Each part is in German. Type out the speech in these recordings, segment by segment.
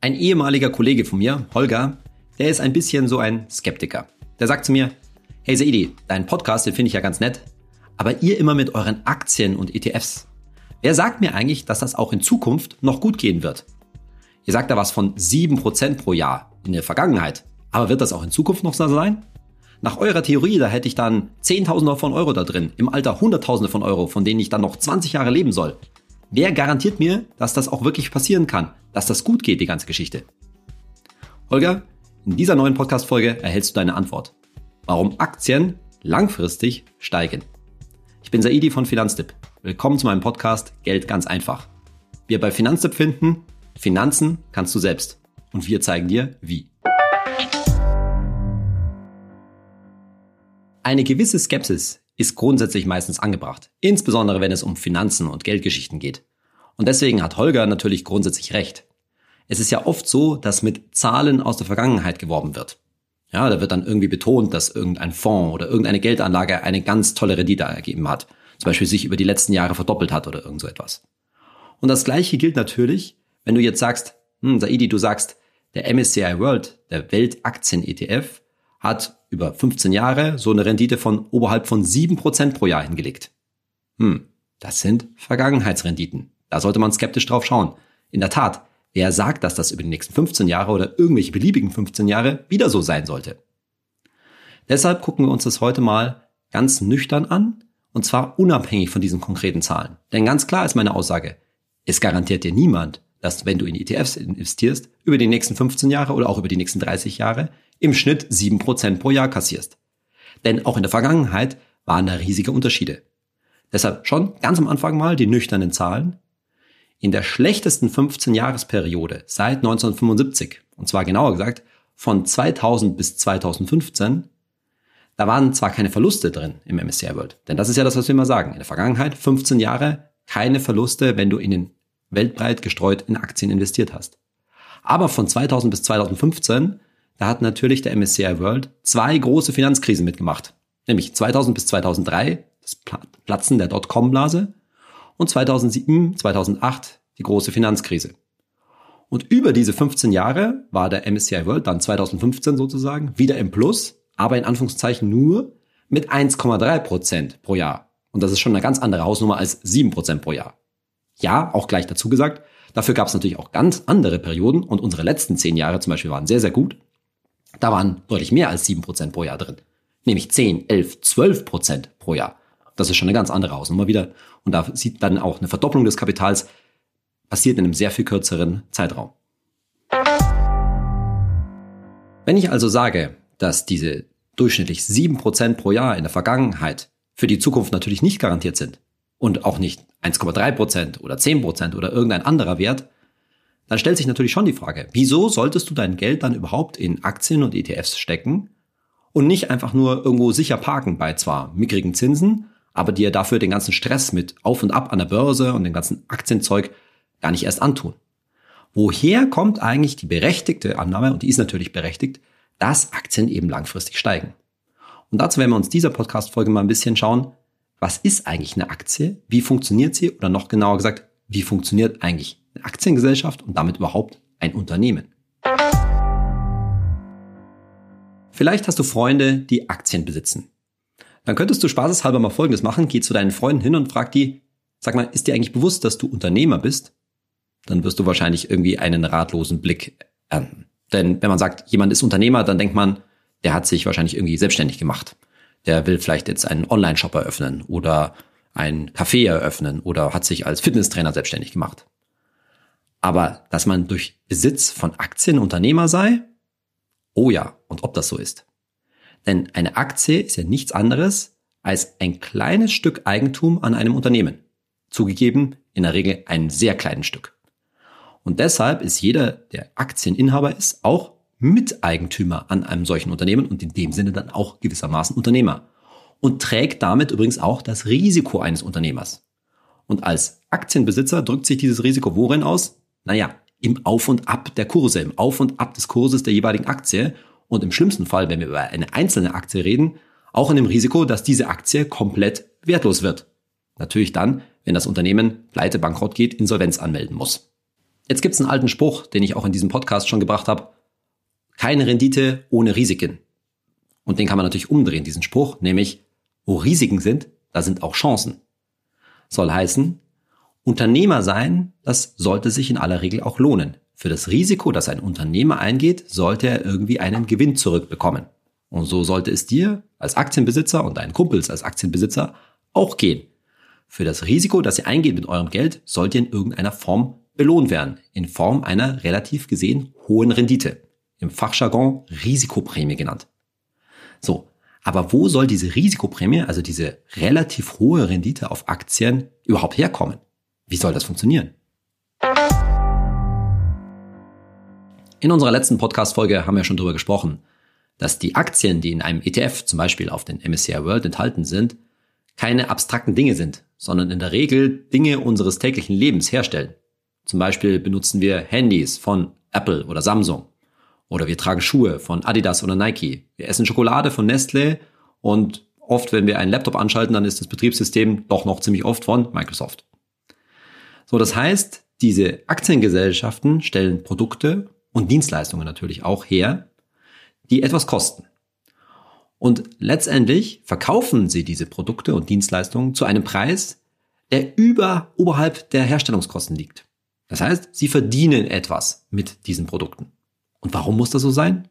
Ein ehemaliger Kollege von mir, Holger, der ist ein bisschen so ein Skeptiker. Der sagt zu mir, hey Saidi, deinen Podcast, den finde ich ja ganz nett, aber ihr immer mit euren Aktien und ETFs. Wer sagt mir eigentlich, dass das auch in Zukunft noch gut gehen wird? Ihr sagt da was von 7% pro Jahr in der Vergangenheit. Aber wird das auch in Zukunft noch so sein? Nach eurer Theorie, da hätte ich dann Zehntausende von Euro da drin, im Alter Hunderttausende von Euro, von denen ich dann noch 20 Jahre leben soll. Wer garantiert mir, dass das auch wirklich passieren kann, dass das gut geht, die ganze Geschichte? Holger, in dieser neuen Podcast-Folge erhältst du deine Antwort. Warum Aktien langfristig steigen. Ich bin Saidi von Finanztipp. Willkommen zu meinem Podcast Geld ganz einfach. Wir bei Finanztipp finden, Finanzen kannst du selbst. Und wir zeigen dir, wie. Eine gewisse Skepsis ist grundsätzlich meistens angebracht, insbesondere wenn es um Finanzen und Geldgeschichten geht. Und deswegen hat Holger natürlich grundsätzlich recht. Es ist ja oft so, dass mit Zahlen aus der Vergangenheit geworben wird. Ja, da wird dann irgendwie betont, dass irgendein Fonds oder irgendeine Geldanlage eine ganz tolle Rendite ergeben hat. Zum Beispiel sich über die letzten Jahre verdoppelt hat oder irgend so etwas. Und das Gleiche gilt natürlich, wenn du jetzt sagst, hm, Saidi, du sagst, der MSCI World, der Weltaktien-ETF, hat über 15 Jahre so eine Rendite von oberhalb von 7% pro Jahr hingelegt. Hm, das sind Vergangenheitsrenditen. Da sollte man skeptisch drauf schauen. In der Tat, wer sagt, dass das über die nächsten 15 Jahre oder irgendwelche beliebigen 15 Jahre wieder so sein sollte? Deshalb gucken wir uns das heute mal ganz nüchtern an, und zwar unabhängig von diesen konkreten Zahlen. Denn ganz klar ist meine Aussage, es garantiert dir niemand, dass wenn du in ETFs investierst, über die nächsten 15 Jahre oder auch über die nächsten 30 Jahre im Schnitt 7% pro Jahr kassierst. Denn auch in der Vergangenheit waren da riesige Unterschiede. Deshalb schon ganz am Anfang mal die nüchternen Zahlen. In der schlechtesten 15-Jahresperiode seit 1975, und zwar genauer gesagt von 2000 bis 2015, da waren zwar keine Verluste drin im MSCI World, denn das ist ja das, was wir immer sagen. In der Vergangenheit 15 Jahre keine Verluste, wenn du in den weltbreit gestreut in Aktien investiert hast. Aber von 2000 bis 2015 da hat natürlich der MSCI World zwei große Finanzkrisen mitgemacht. Nämlich 2000 bis 2003, das Platzen der Dotcom-Blase und 2007, 2008 die große Finanzkrise. Und über diese 15 Jahre war der MSCI World dann 2015 sozusagen wieder im Plus, aber in Anführungszeichen nur mit 1,3 Prozent pro Jahr. Und das ist schon eine ganz andere Hausnummer als 7 Prozent pro Jahr. Ja, auch gleich dazu gesagt, dafür gab es natürlich auch ganz andere Perioden und unsere letzten 10 Jahre zum Beispiel waren sehr, sehr gut. Da waren deutlich mehr als 7% pro Jahr drin. Nämlich 10, 11, 12% pro Jahr. Das ist schon eine ganz andere Hausnummer wieder. Und da sieht dann auch eine Verdopplung des Kapitals passiert in einem sehr viel kürzeren Zeitraum. Wenn ich also sage, dass diese durchschnittlich 7% pro Jahr in der Vergangenheit für die Zukunft natürlich nicht garantiert sind und auch nicht 1,3% oder 10% oder irgendein anderer Wert, dann stellt sich natürlich schon die Frage, wieso solltest du dein Geld dann überhaupt in Aktien und ETFs stecken und nicht einfach nur irgendwo sicher parken bei zwar mickrigen Zinsen, aber dir dafür den ganzen Stress mit Auf und Ab an der Börse und dem ganzen Aktienzeug gar nicht erst antun. Woher kommt eigentlich die berechtigte Annahme, und die ist natürlich berechtigt, dass Aktien eben langfristig steigen? Und dazu werden wir uns dieser Podcast-Folge mal ein bisschen schauen, was ist eigentlich eine Aktie? Wie funktioniert sie? Oder noch genauer gesagt, wie funktioniert eigentlich eine Aktiengesellschaft und damit überhaupt ein Unternehmen. Vielleicht hast du Freunde, die Aktien besitzen. Dann könntest du spaßeshalber mal Folgendes machen. Geh zu deinen Freunden hin und frag die, sag mal, ist dir eigentlich bewusst, dass du Unternehmer bist? Dann wirst du wahrscheinlich irgendwie einen ratlosen Blick ernten. Denn wenn man sagt, jemand ist Unternehmer, dann denkt man, der hat sich wahrscheinlich irgendwie selbstständig gemacht. Der will vielleicht jetzt einen Online-Shop eröffnen oder ein Café eröffnen oder hat sich als Fitnesstrainer selbstständig gemacht. Aber dass man durch Besitz von Aktien Unternehmer sei? Oh ja, und ob das so ist. Denn eine Aktie ist ja nichts anderes als ein kleines Stück Eigentum an einem Unternehmen. Zugegeben, in der Regel ein sehr kleines Stück. Und deshalb ist jeder, der Aktieninhaber ist, auch Miteigentümer an einem solchen Unternehmen und in dem Sinne dann auch gewissermaßen Unternehmer. Und trägt damit übrigens auch das Risiko eines Unternehmers. Und als Aktienbesitzer drückt sich dieses Risiko worin aus? Naja, im Auf und Ab der Kurse, im Auf und Ab des Kurses der jeweiligen Aktie und im schlimmsten Fall, wenn wir über eine einzelne Aktie reden, auch in dem Risiko, dass diese Aktie komplett wertlos wird. Natürlich dann, wenn das Unternehmen pleite bankrott geht, Insolvenz anmelden muss. Jetzt gibt es einen alten Spruch, den ich auch in diesem Podcast schon gebracht habe. Keine Rendite ohne Risiken. Und den kann man natürlich umdrehen, diesen Spruch, nämlich wo Risiken sind, da sind auch Chancen. Soll heißen, Unternehmer sein, das sollte sich in aller Regel auch lohnen. Für das Risiko, das ein Unternehmer eingeht, sollte er irgendwie einen Gewinn zurückbekommen. Und so sollte es dir als Aktienbesitzer und deinen Kumpels als Aktienbesitzer auch gehen. Für das Risiko, das ihr eingeht mit eurem Geld, sollt ihr in irgendeiner Form belohnt werden. In Form einer relativ gesehen hohen Rendite. Im Fachjargon Risikoprämie genannt. So. Aber wo soll diese Risikoprämie, also diese relativ hohe Rendite auf Aktien überhaupt herkommen? Wie soll das funktionieren? In unserer letzten Podcast-Folge haben wir schon darüber gesprochen, dass die Aktien, die in einem ETF zum Beispiel auf den MSCI World enthalten sind, keine abstrakten Dinge sind, sondern in der Regel Dinge unseres täglichen Lebens herstellen. Zum Beispiel benutzen wir Handys von Apple oder Samsung. Oder wir tragen Schuhe von Adidas oder Nike. Wir essen Schokolade von Nestle und oft, wenn wir einen Laptop anschalten, dann ist das Betriebssystem doch noch ziemlich oft von Microsoft. So, das heißt, diese Aktiengesellschaften stellen Produkte und Dienstleistungen natürlich auch her, die etwas kosten. Und letztendlich verkaufen sie diese Produkte und Dienstleistungen zu einem Preis, der über oberhalb der Herstellungskosten liegt. Das heißt, sie verdienen etwas mit diesen Produkten. Und warum muss das so sein?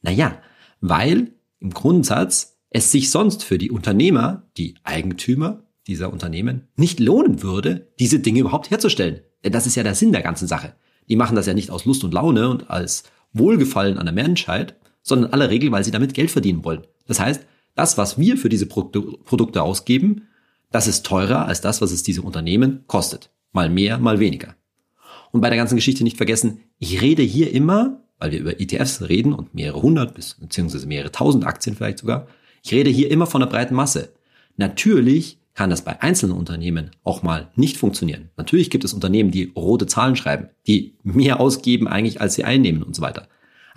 Naja, weil im Grundsatz es sich sonst für die Unternehmer, die Eigentümer dieser Unternehmen, nicht lohnen würde, diese Dinge überhaupt herzustellen. Denn das ist ja der Sinn der ganzen Sache. Die machen das ja nicht aus Lust und Laune und als Wohlgefallen an der Menschheit, sondern in aller Regel, weil sie damit Geld verdienen wollen. Das heißt, das, was wir für diese Produkte ausgeben, das ist teurer als das, was es diese Unternehmen kostet. Mal mehr, mal weniger. Und bei der ganzen Geschichte nicht vergessen, ich rede hier immer, weil wir über ETFs reden und mehrere hundert bis beziehungsweise mehrere tausend Aktien vielleicht sogar, ich rede hier immer von der breiten Masse. Natürlich kann das bei einzelnen Unternehmen auch mal nicht funktionieren. Natürlich gibt es Unternehmen, die rote Zahlen schreiben, die mehr ausgeben eigentlich, als sie einnehmen und so weiter.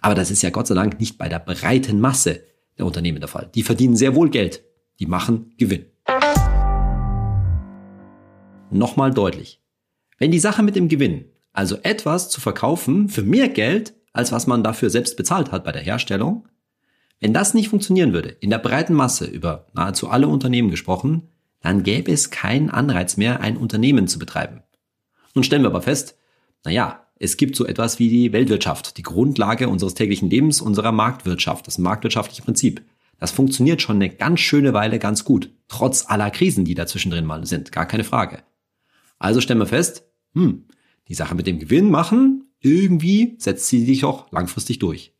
Aber das ist ja Gott sei Dank nicht bei der breiten Masse der Unternehmen der Fall. Die verdienen sehr wohl Geld. Die machen Gewinn. Nochmal deutlich. Wenn die Sache mit dem Gewinn, also etwas zu verkaufen für mehr Geld, als was man dafür selbst bezahlt hat bei der Herstellung, wenn das nicht funktionieren würde, in der breiten Masse über nahezu alle Unternehmen gesprochen, dann gäbe es keinen Anreiz mehr, ein Unternehmen zu betreiben. Nun stellen wir aber fest, naja, es gibt so etwas wie die Weltwirtschaft, die Grundlage unseres täglichen Lebens, unserer Marktwirtschaft, das marktwirtschaftliche Prinzip. Das funktioniert schon eine ganz schöne Weile ganz gut, trotz aller Krisen, die dazwischen drin mal sind, gar keine Frage. Also stellen wir fest, hm, die Sache mit dem Gewinn machen, irgendwie setzt sie sich auch langfristig durch.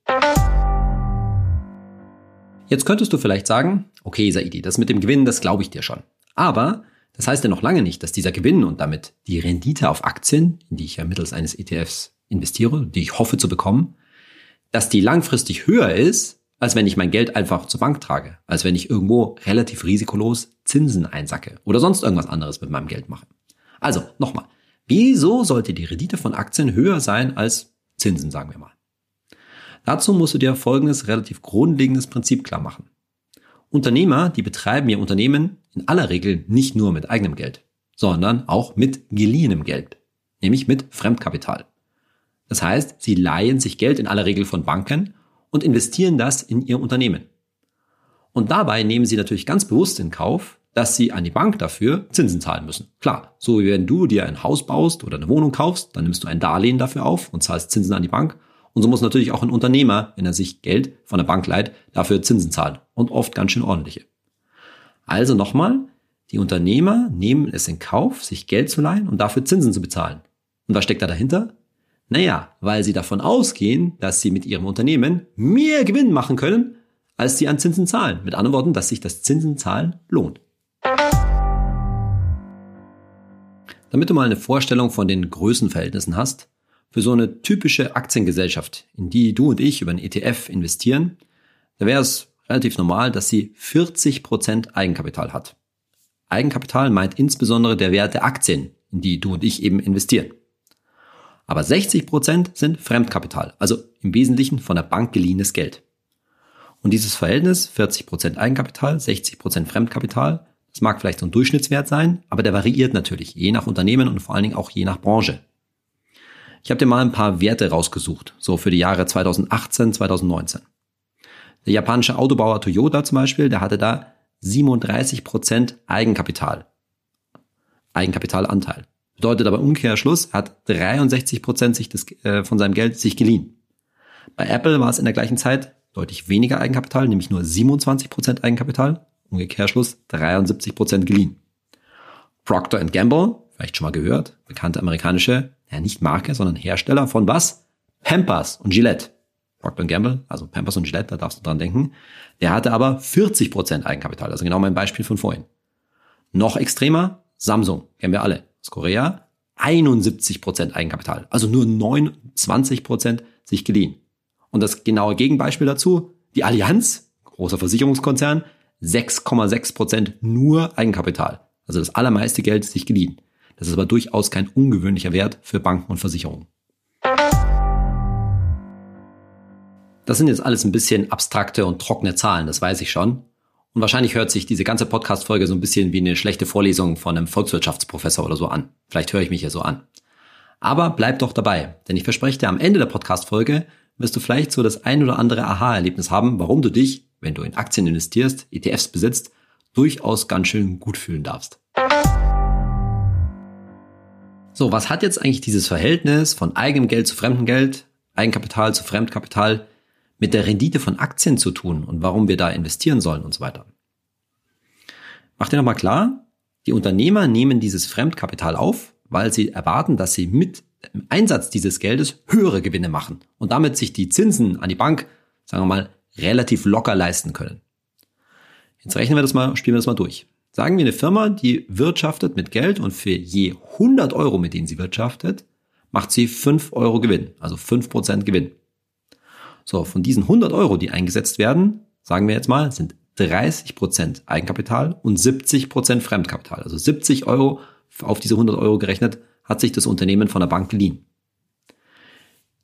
Jetzt könntest du vielleicht sagen, okay, Saidi, das mit dem Gewinn, das glaube ich dir schon. Aber das heißt ja noch lange nicht, dass dieser Gewinn und damit die Rendite auf Aktien, in die ich ja mittels eines ETFs investiere, die ich hoffe zu bekommen, dass die langfristig höher ist, als wenn ich mein Geld einfach zur Bank trage, als wenn ich irgendwo relativ risikolos Zinsen einsacke oder sonst irgendwas anderes mit meinem Geld mache. Also, nochmal, wieso sollte die Rendite von Aktien höher sein als Zinsen, sagen wir mal? Dazu musst du dir folgendes relativ grundlegendes Prinzip klar machen. Unternehmer, die betreiben ihr Unternehmen in aller Regel nicht nur mit eigenem Geld, sondern auch mit geliehenem Geld, nämlich mit Fremdkapital. Das heißt, sie leihen sich Geld in aller Regel von Banken und investieren das in ihr Unternehmen. Und dabei nehmen sie natürlich ganz bewusst in Kauf, dass sie an die Bank dafür Zinsen zahlen müssen. Klar, so wie wenn du dir ein Haus baust oder eine Wohnung kaufst, dann nimmst du ein Darlehen dafür auf und zahlst Zinsen an die Bank und so muss natürlich auch ein Unternehmer, wenn er sich Geld von der Bank leiht, dafür Zinsen zahlen. Und oft ganz schön ordentliche. Also nochmal, die Unternehmer nehmen es in Kauf, sich Geld zu leihen und dafür Zinsen zu bezahlen. Und was steckt da dahinter? Naja, weil sie davon ausgehen, dass sie mit ihrem Unternehmen mehr Gewinn machen können, als sie an Zinsen zahlen. Mit anderen Worten, dass sich das Zinsenzahlen lohnt. Damit du mal eine Vorstellung von den Größenverhältnissen hast, für so eine typische Aktiengesellschaft, in die du und ich über einen ETF investieren, da wäre es relativ normal, dass sie 40% Eigenkapital hat. Eigenkapital meint insbesondere der Wert der Aktien, in die du und ich eben investieren. Aber 60% sind Fremdkapital, also im Wesentlichen von der Bank geliehenes Geld. Und dieses Verhältnis 40% Eigenkapital, 60% Fremdkapital, das mag vielleicht so ein Durchschnittswert sein, aber der variiert natürlich je nach Unternehmen und vor allen Dingen auch je nach Branche. Ich habe dir mal ein paar Werte rausgesucht, so für die Jahre 2018, 2019. Der japanische Autobauer Toyota zum Beispiel, der hatte da 37% Eigenkapital. Eigenkapitalanteil. Bedeutet aber Umkehrschluss, hat 63% sich das, äh, von seinem Geld sich geliehen. Bei Apple war es in der gleichen Zeit deutlich weniger Eigenkapital, nämlich nur 27% Eigenkapital. Umkehrschluss 73% geliehen. Procter Gamble, vielleicht schon mal gehört, bekannte amerikanische, ja nicht Marke, sondern Hersteller von was? Pampers und Gillette. Procter Gamble, also Pampers und Gillette, da darfst du dran denken. Der hatte aber 40% Eigenkapital, also genau mein Beispiel von vorhin. Noch extremer, Samsung, kennen wir alle, aus Korea, 71% Eigenkapital, also nur 29% sich geliehen. Und das genaue Gegenbeispiel dazu, die Allianz, großer Versicherungskonzern, 6,6% nur Eigenkapital. Also das allermeiste Geld sich geliehen. Das ist aber durchaus kein ungewöhnlicher Wert für Banken und Versicherungen. Das sind jetzt alles ein bisschen abstrakte und trockene Zahlen, das weiß ich schon. Und wahrscheinlich hört sich diese ganze Podcast-Folge so ein bisschen wie eine schlechte Vorlesung von einem Volkswirtschaftsprofessor oder so an. Vielleicht höre ich mich ja so an. Aber bleib doch dabei, denn ich verspreche dir, am Ende der Podcast-Folge wirst du vielleicht so das ein oder andere Aha-Erlebnis haben, warum du dich, wenn du in Aktien investierst, ETFs besitzt, durchaus ganz schön gut fühlen darfst. So, was hat jetzt eigentlich dieses Verhältnis von eigenem Geld zu fremdem Geld, Eigenkapital zu Fremdkapital mit der Rendite von Aktien zu tun und warum wir da investieren sollen und so weiter? Mach dir nochmal klar, die Unternehmer nehmen dieses Fremdkapital auf, weil sie erwarten, dass sie mit dem Einsatz dieses Geldes höhere Gewinne machen und damit sich die Zinsen an die Bank, sagen wir mal, relativ locker leisten können. Jetzt rechnen wir das mal, spielen wir das mal durch. Sagen wir eine Firma, die wirtschaftet mit Geld und für je 100 Euro, mit denen sie wirtschaftet, macht sie 5 Euro Gewinn, also 5% Gewinn. So, von diesen 100 Euro, die eingesetzt werden, sagen wir jetzt mal, sind 30% Eigenkapital und 70% Fremdkapital. Also 70 Euro auf diese 100 Euro gerechnet hat sich das Unternehmen von der Bank geliehen.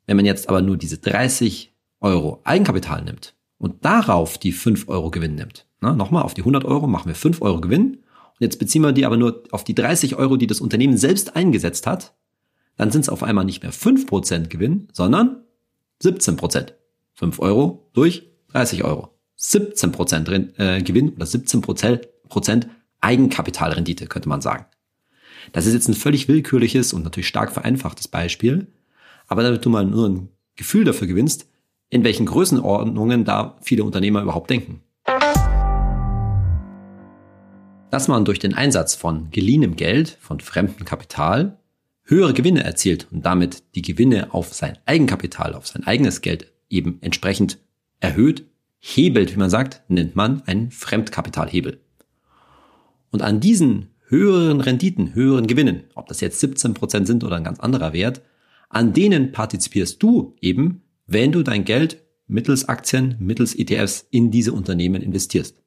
Wenn man jetzt aber nur diese 30 Euro Eigenkapital nimmt und darauf die 5 Euro Gewinn nimmt, na, nochmal, auf die 100 Euro machen wir 5 Euro Gewinn. Und jetzt beziehen wir die aber nur auf die 30 Euro, die das Unternehmen selbst eingesetzt hat. Dann sind es auf einmal nicht mehr 5% Gewinn, sondern 17%. 5 Euro durch 30 Euro. 17% äh, Gewinn oder 17% Eigenkapitalrendite, könnte man sagen. Das ist jetzt ein völlig willkürliches und natürlich stark vereinfachtes Beispiel. Aber damit du mal nur ein Gefühl dafür gewinnst, in welchen Größenordnungen da viele Unternehmer überhaupt denken. Dass man durch den Einsatz von geliehenem Geld, von fremdem Kapital, höhere Gewinne erzielt und damit die Gewinne auf sein Eigenkapital, auf sein eigenes Geld eben entsprechend erhöht, hebelt, wie man sagt, nennt man einen Fremdkapitalhebel. Und an diesen höheren Renditen, höheren Gewinnen, ob das jetzt 17% sind oder ein ganz anderer Wert, an denen partizipierst du eben, wenn du dein Geld mittels Aktien, mittels ETFs in diese Unternehmen investierst.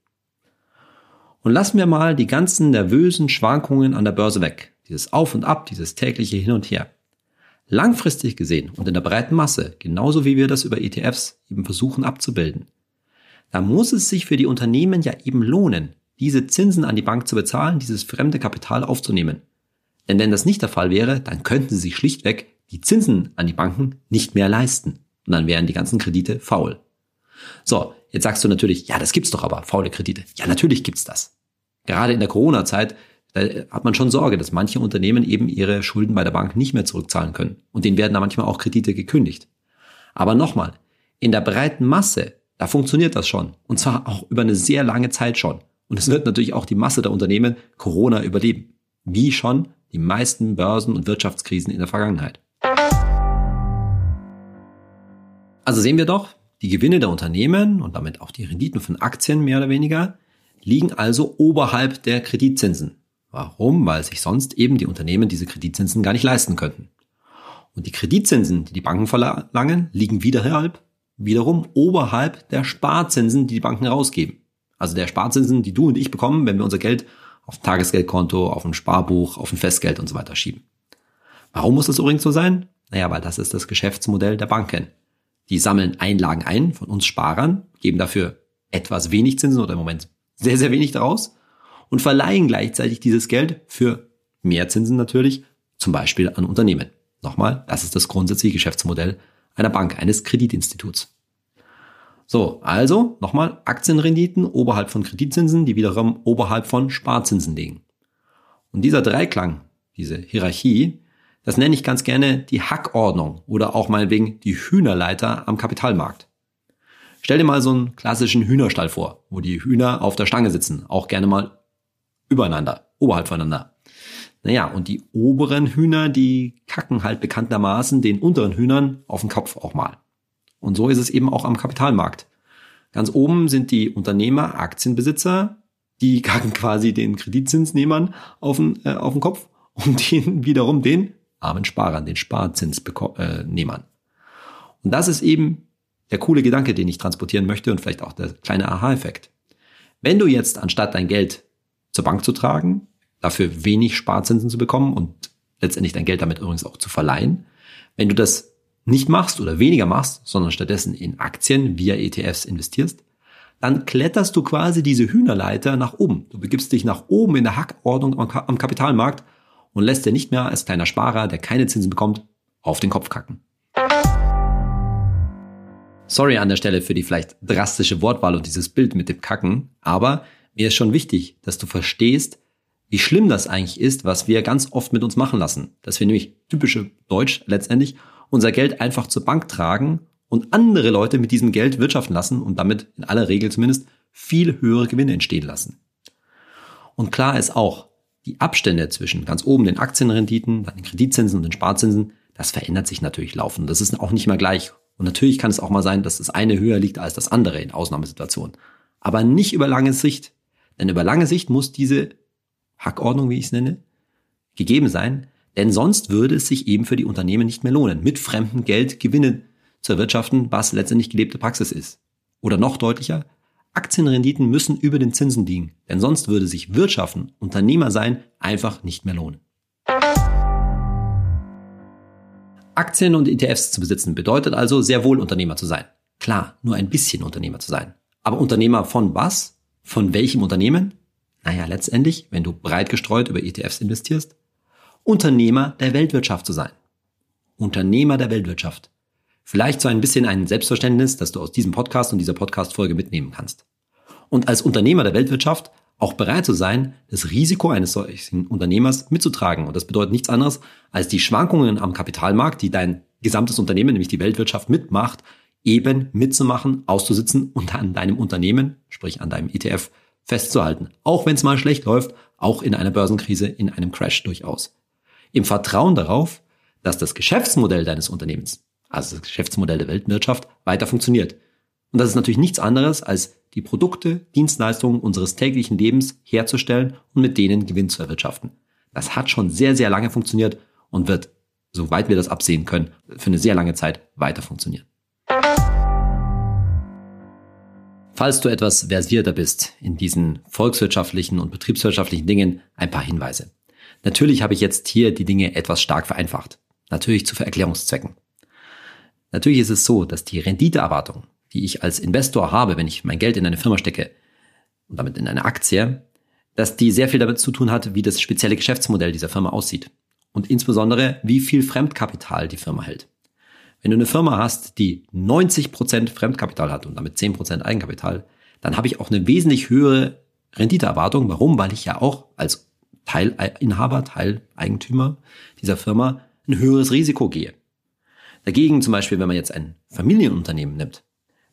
Und lassen wir mal die ganzen nervösen Schwankungen an der Börse weg. Dieses Auf und Ab, dieses tägliche Hin und Her. Langfristig gesehen und in der breiten Masse, genauso wie wir das über ETFs eben versuchen abzubilden, da muss es sich für die Unternehmen ja eben lohnen, diese Zinsen an die Bank zu bezahlen, dieses fremde Kapital aufzunehmen. Denn wenn das nicht der Fall wäre, dann könnten sie sich schlichtweg die Zinsen an die Banken nicht mehr leisten. Und dann wären die ganzen Kredite faul. So, jetzt sagst du natürlich, ja, das gibt's doch aber, faule Kredite. Ja, natürlich gibt's das. Gerade in der Corona-Zeit, hat man schon Sorge, dass manche Unternehmen eben ihre Schulden bei der Bank nicht mehr zurückzahlen können. Und denen werden da manchmal auch Kredite gekündigt. Aber nochmal, in der breiten Masse, da funktioniert das schon. Und zwar auch über eine sehr lange Zeit schon. Und es wird natürlich auch die Masse der Unternehmen Corona überleben. Wie schon die meisten Börsen- und Wirtschaftskrisen in der Vergangenheit. Also sehen wir doch, die Gewinne der Unternehmen und damit auch die Renditen von Aktien mehr oder weniger liegen also oberhalb der Kreditzinsen. Warum? Weil sich sonst eben die Unternehmen diese Kreditzinsen gar nicht leisten könnten. Und die Kreditzinsen, die die Banken verlangen, liegen wiederhalb, wiederum oberhalb der Sparzinsen, die die Banken rausgeben. Also der Sparzinsen, die du und ich bekommen, wenn wir unser Geld auf ein Tagesgeldkonto, auf ein Sparbuch, auf ein Festgeld und so weiter schieben. Warum muss das übrigens so sein? Naja, weil das ist das Geschäftsmodell der Banken. Die sammeln Einlagen ein von uns Sparern, geben dafür etwas wenig Zinsen oder im Moment sehr, sehr wenig daraus und verleihen gleichzeitig dieses Geld für mehr Zinsen natürlich, zum Beispiel an Unternehmen. Nochmal, das ist das grundsätzliche Geschäftsmodell einer Bank, eines Kreditinstituts. So, also nochmal Aktienrenditen oberhalb von Kreditzinsen, die wiederum oberhalb von Sparzinsen liegen. Und dieser Dreiklang, diese Hierarchie, das nenne ich ganz gerne die Hackordnung oder auch meinetwegen die Hühnerleiter am Kapitalmarkt. Stell dir mal so einen klassischen Hühnerstall vor, wo die Hühner auf der Stange sitzen, auch gerne mal übereinander, oberhalb voneinander. Naja, und die oberen Hühner, die kacken halt bekanntermaßen den unteren Hühnern auf den Kopf auch mal. Und so ist es eben auch am Kapitalmarkt. Ganz oben sind die Unternehmer, Aktienbesitzer, die kacken quasi den Kreditzinsnehmern auf den, äh, auf den Kopf und den wiederum den armen Sparern, den Sparzinsnehmern. Äh, und das ist eben der coole Gedanke, den ich transportieren möchte und vielleicht auch der kleine Aha-Effekt. Wenn du jetzt anstatt dein Geld zur Bank zu tragen, dafür wenig Sparzinsen zu bekommen und letztendlich dein Geld damit übrigens auch zu verleihen. Wenn du das nicht machst oder weniger machst, sondern stattdessen in Aktien via ETFs investierst, dann kletterst du quasi diese Hühnerleiter nach oben. Du begibst dich nach oben in der Hackordnung am Kapitalmarkt und lässt dir nicht mehr als kleiner Sparer, der keine Zinsen bekommt, auf den Kopf kacken. Sorry an der Stelle für die vielleicht drastische Wortwahl und dieses Bild mit dem Kacken, aber mir ist schon wichtig, dass du verstehst, wie schlimm das eigentlich ist, was wir ganz oft mit uns machen lassen. Dass wir nämlich typische Deutsch letztendlich unser Geld einfach zur Bank tragen und andere Leute mit diesem Geld wirtschaften lassen und damit in aller Regel zumindest viel höhere Gewinne entstehen lassen. Und klar ist auch, die Abstände zwischen ganz oben den Aktienrenditen, dann den Kreditzinsen und den Sparzinsen, das verändert sich natürlich laufend. Das ist auch nicht mehr gleich. Und natürlich kann es auch mal sein, dass das eine höher liegt als das andere in Ausnahmesituationen. Aber nicht über lange Sicht. Denn über lange Sicht muss diese Hackordnung, wie ich es nenne, gegeben sein, denn sonst würde es sich eben für die Unternehmen nicht mehr lohnen, mit fremdem Geld Gewinne zu erwirtschaften, was letztendlich gelebte Praxis ist. Oder noch deutlicher, Aktienrenditen müssen über den Zinsen liegen, denn sonst würde sich Wirtschaften, Unternehmer sein, einfach nicht mehr lohnen. Aktien und ETFs zu besitzen bedeutet also sehr wohl Unternehmer zu sein. Klar, nur ein bisschen Unternehmer zu sein. Aber Unternehmer von was? Von welchem Unternehmen? Naja, letztendlich, wenn du breit gestreut über ETFs investierst, Unternehmer der Weltwirtschaft zu sein. Unternehmer der Weltwirtschaft. Vielleicht so ein bisschen ein Selbstverständnis, das du aus diesem Podcast und dieser Podcast-Folge mitnehmen kannst. Und als Unternehmer der Weltwirtschaft auch bereit zu sein, das Risiko eines solchen Unternehmers mitzutragen. Und das bedeutet nichts anderes, als die Schwankungen am Kapitalmarkt, die dein gesamtes Unternehmen, nämlich die Weltwirtschaft mitmacht, eben mitzumachen, auszusitzen und an deinem Unternehmen, sprich an deinem ETF, festzuhalten. Auch wenn es mal schlecht läuft, auch in einer Börsenkrise, in einem Crash durchaus. Im Vertrauen darauf, dass das Geschäftsmodell deines Unternehmens, also das Geschäftsmodell der Weltwirtschaft, weiter funktioniert. Und das ist natürlich nichts anderes, als die Produkte, Dienstleistungen unseres täglichen Lebens herzustellen und mit denen Gewinn zu erwirtschaften. Das hat schon sehr, sehr lange funktioniert und wird, soweit wir das absehen können, für eine sehr lange Zeit weiter funktionieren. Falls du etwas versierter bist in diesen volkswirtschaftlichen und betriebswirtschaftlichen Dingen, ein paar Hinweise. Natürlich habe ich jetzt hier die Dinge etwas stark vereinfacht. Natürlich zu Vererklärungszwecken. Natürlich ist es so, dass die Renditeerwartung, die ich als Investor habe, wenn ich mein Geld in eine Firma stecke und damit in eine Aktie, dass die sehr viel damit zu tun hat, wie das spezielle Geschäftsmodell dieser Firma aussieht. Und insbesondere, wie viel Fremdkapital die Firma hält. Wenn du eine Firma hast, die 90% Fremdkapital hat und damit 10% Eigenkapital, dann habe ich auch eine wesentlich höhere Renditeerwartung. Warum? Weil ich ja auch als Teilinhaber, Teileigentümer dieser Firma ein höheres Risiko gehe. Dagegen zum Beispiel, wenn man jetzt ein Familienunternehmen nimmt,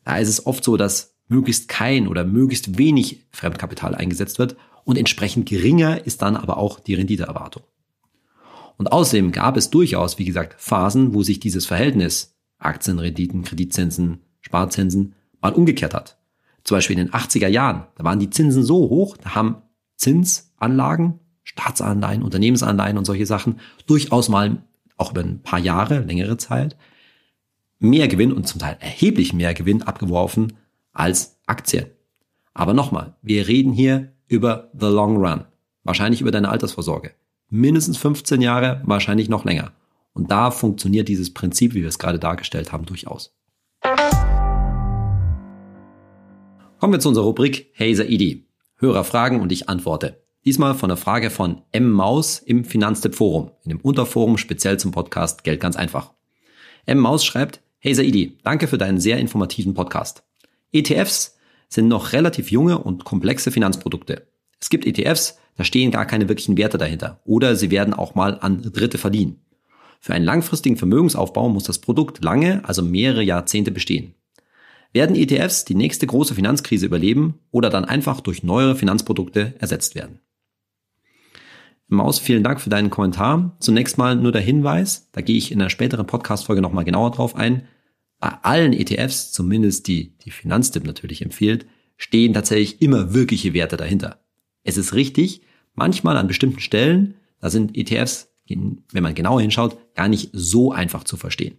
da ist es oft so, dass möglichst kein oder möglichst wenig Fremdkapital eingesetzt wird und entsprechend geringer ist dann aber auch die Renditeerwartung. Und außerdem gab es durchaus, wie gesagt, Phasen, wo sich dieses Verhältnis Aktienrenditen, Kreditzinsen, Sparzinsen mal umgekehrt hat. Zum Beispiel in den 80er Jahren, da waren die Zinsen so hoch, da haben Zinsanlagen, Staatsanleihen, Unternehmensanleihen und solche Sachen durchaus mal auch über ein paar Jahre, längere Zeit, mehr Gewinn und zum Teil erheblich mehr Gewinn abgeworfen als Aktien. Aber nochmal, wir reden hier über the long run. Wahrscheinlich über deine Altersvorsorge mindestens 15 Jahre, wahrscheinlich noch länger. Und da funktioniert dieses Prinzip, wie wir es gerade dargestellt haben, durchaus. Kommen wir zu unserer Rubrik Hey Saidi. Hörer fragen und ich antworte. Diesmal von der Frage von M. Maus im Finanztipp Forum, in dem Unterforum speziell zum Podcast Geld ganz einfach. M. Maus schreibt, Hey Saidi, danke für deinen sehr informativen Podcast. ETFs sind noch relativ junge und komplexe Finanzprodukte. Es gibt ETFs, da stehen gar keine wirklichen Werte dahinter oder sie werden auch mal an Dritte verdienen. Für einen langfristigen Vermögensaufbau muss das Produkt lange, also mehrere Jahrzehnte bestehen. Werden ETFs die nächste große Finanzkrise überleben oder dann einfach durch neuere Finanzprodukte ersetzt werden? Maus, vielen Dank für deinen Kommentar. Zunächst mal nur der Hinweis, da gehe ich in einer späteren Podcast-Folge nochmal genauer drauf ein. Bei allen ETFs, zumindest die die Finanztipp natürlich empfiehlt, stehen tatsächlich immer wirkliche Werte dahinter. Es ist richtig, manchmal an bestimmten Stellen, da sind ETFs, wenn man genauer hinschaut, gar nicht so einfach zu verstehen.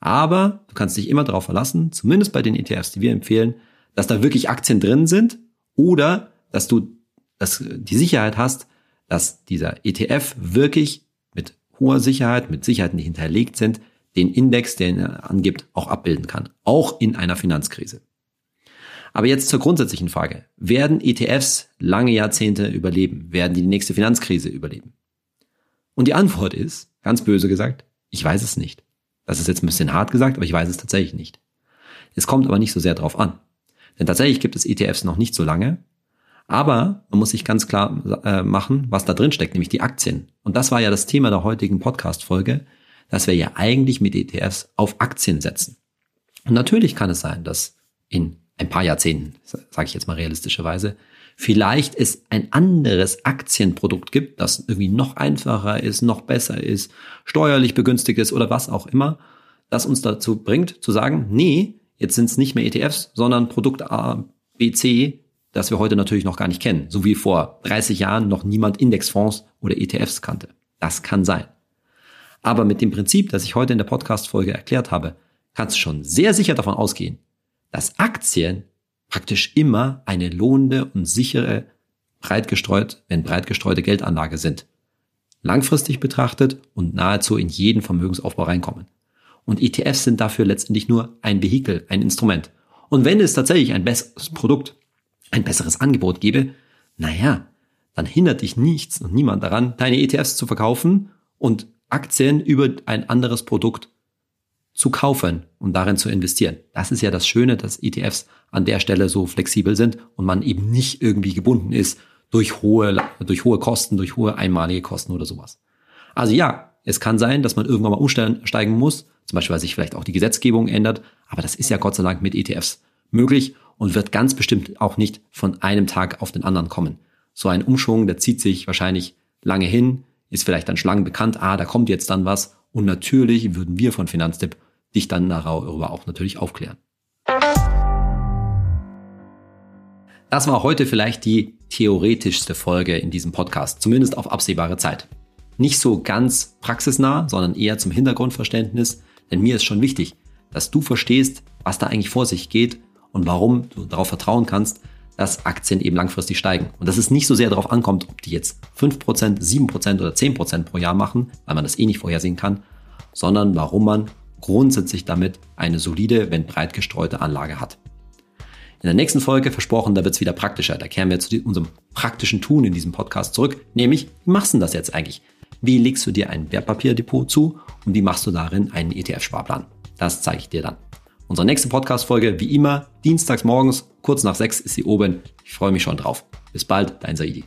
Aber du kannst dich immer darauf verlassen, zumindest bei den ETFs, die wir empfehlen, dass da wirklich Aktien drin sind oder dass du dass die Sicherheit hast, dass dieser ETF wirklich mit hoher Sicherheit, mit Sicherheiten, die hinterlegt sind, den Index, den er angibt, auch abbilden kann. Auch in einer Finanzkrise. Aber jetzt zur grundsätzlichen Frage. Werden ETFs lange Jahrzehnte überleben? Werden die die nächste Finanzkrise überleben? Und die Antwort ist, ganz böse gesagt, ich weiß es nicht. Das ist jetzt ein bisschen hart gesagt, aber ich weiß es tatsächlich nicht. Es kommt aber nicht so sehr drauf an. Denn tatsächlich gibt es ETFs noch nicht so lange. Aber man muss sich ganz klar äh, machen, was da drin steckt, nämlich die Aktien. Und das war ja das Thema der heutigen Podcast-Folge, dass wir ja eigentlich mit ETFs auf Aktien setzen. Und natürlich kann es sein, dass in ein paar Jahrzehnten, sage ich jetzt mal realistischerweise, vielleicht es ein anderes Aktienprodukt gibt, das irgendwie noch einfacher ist, noch besser ist, steuerlich begünstigt ist oder was auch immer, das uns dazu bringt zu sagen, nee, jetzt sind es nicht mehr ETFs, sondern Produkt A, B, C, das wir heute natürlich noch gar nicht kennen, so wie vor 30 Jahren noch niemand Indexfonds oder ETFs kannte. Das kann sein. Aber mit dem Prinzip, das ich heute in der Podcast-Folge erklärt habe, kannst du schon sehr sicher davon ausgehen, dass Aktien praktisch immer eine lohnende und sichere, breit gestreut, wenn breit gestreute Geldanlage sind. Langfristig betrachtet und nahezu in jeden Vermögensaufbau reinkommen. Und ETFs sind dafür letztendlich nur ein Vehikel, ein Instrument. Und wenn es tatsächlich ein besseres Produkt, ein besseres Angebot gäbe, naja, dann hindert dich nichts und niemand daran, deine ETFs zu verkaufen und Aktien über ein anderes Produkt zu kaufen und darin zu investieren. Das ist ja das Schöne, dass ETFs an der Stelle so flexibel sind und man eben nicht irgendwie gebunden ist durch hohe, durch hohe Kosten, durch hohe einmalige Kosten oder sowas. Also ja, es kann sein, dass man irgendwann mal umsteigen muss, zum Beispiel weil sich vielleicht auch die Gesetzgebung ändert, aber das ist ja Gott sei Dank mit ETFs möglich und wird ganz bestimmt auch nicht von einem Tag auf den anderen kommen. So ein Umschwung, der zieht sich wahrscheinlich lange hin, ist vielleicht dann Schlangen bekannt, ah, da kommt jetzt dann was und natürlich würden wir von Finanztipp dich dann darüber auch natürlich aufklären. Das war heute vielleicht die theoretischste Folge in diesem Podcast, zumindest auf absehbare Zeit. Nicht so ganz praxisnah, sondern eher zum Hintergrundverständnis, denn mir ist schon wichtig, dass du verstehst, was da eigentlich vor sich geht und warum du darauf vertrauen kannst, dass Aktien eben langfristig steigen. Und dass es nicht so sehr darauf ankommt, ob die jetzt 5%, 7% oder 10% pro Jahr machen, weil man das eh nicht vorhersehen kann, sondern warum man grundsätzlich damit eine solide, wenn breit gestreute Anlage hat. In der nächsten Folge, versprochen, da wird es wieder praktischer. Da kehren wir zu unserem praktischen Tun in diesem Podcast zurück, nämlich, wie machst du das jetzt eigentlich? Wie legst du dir ein Wertpapierdepot zu und wie machst du darin einen ETF-Sparplan? Das zeige ich dir dann. Unsere nächste Podcast-Folge, wie immer, dienstags morgens, kurz nach sechs ist sie oben. Ich freue mich schon drauf. Bis bald, dein Saidi.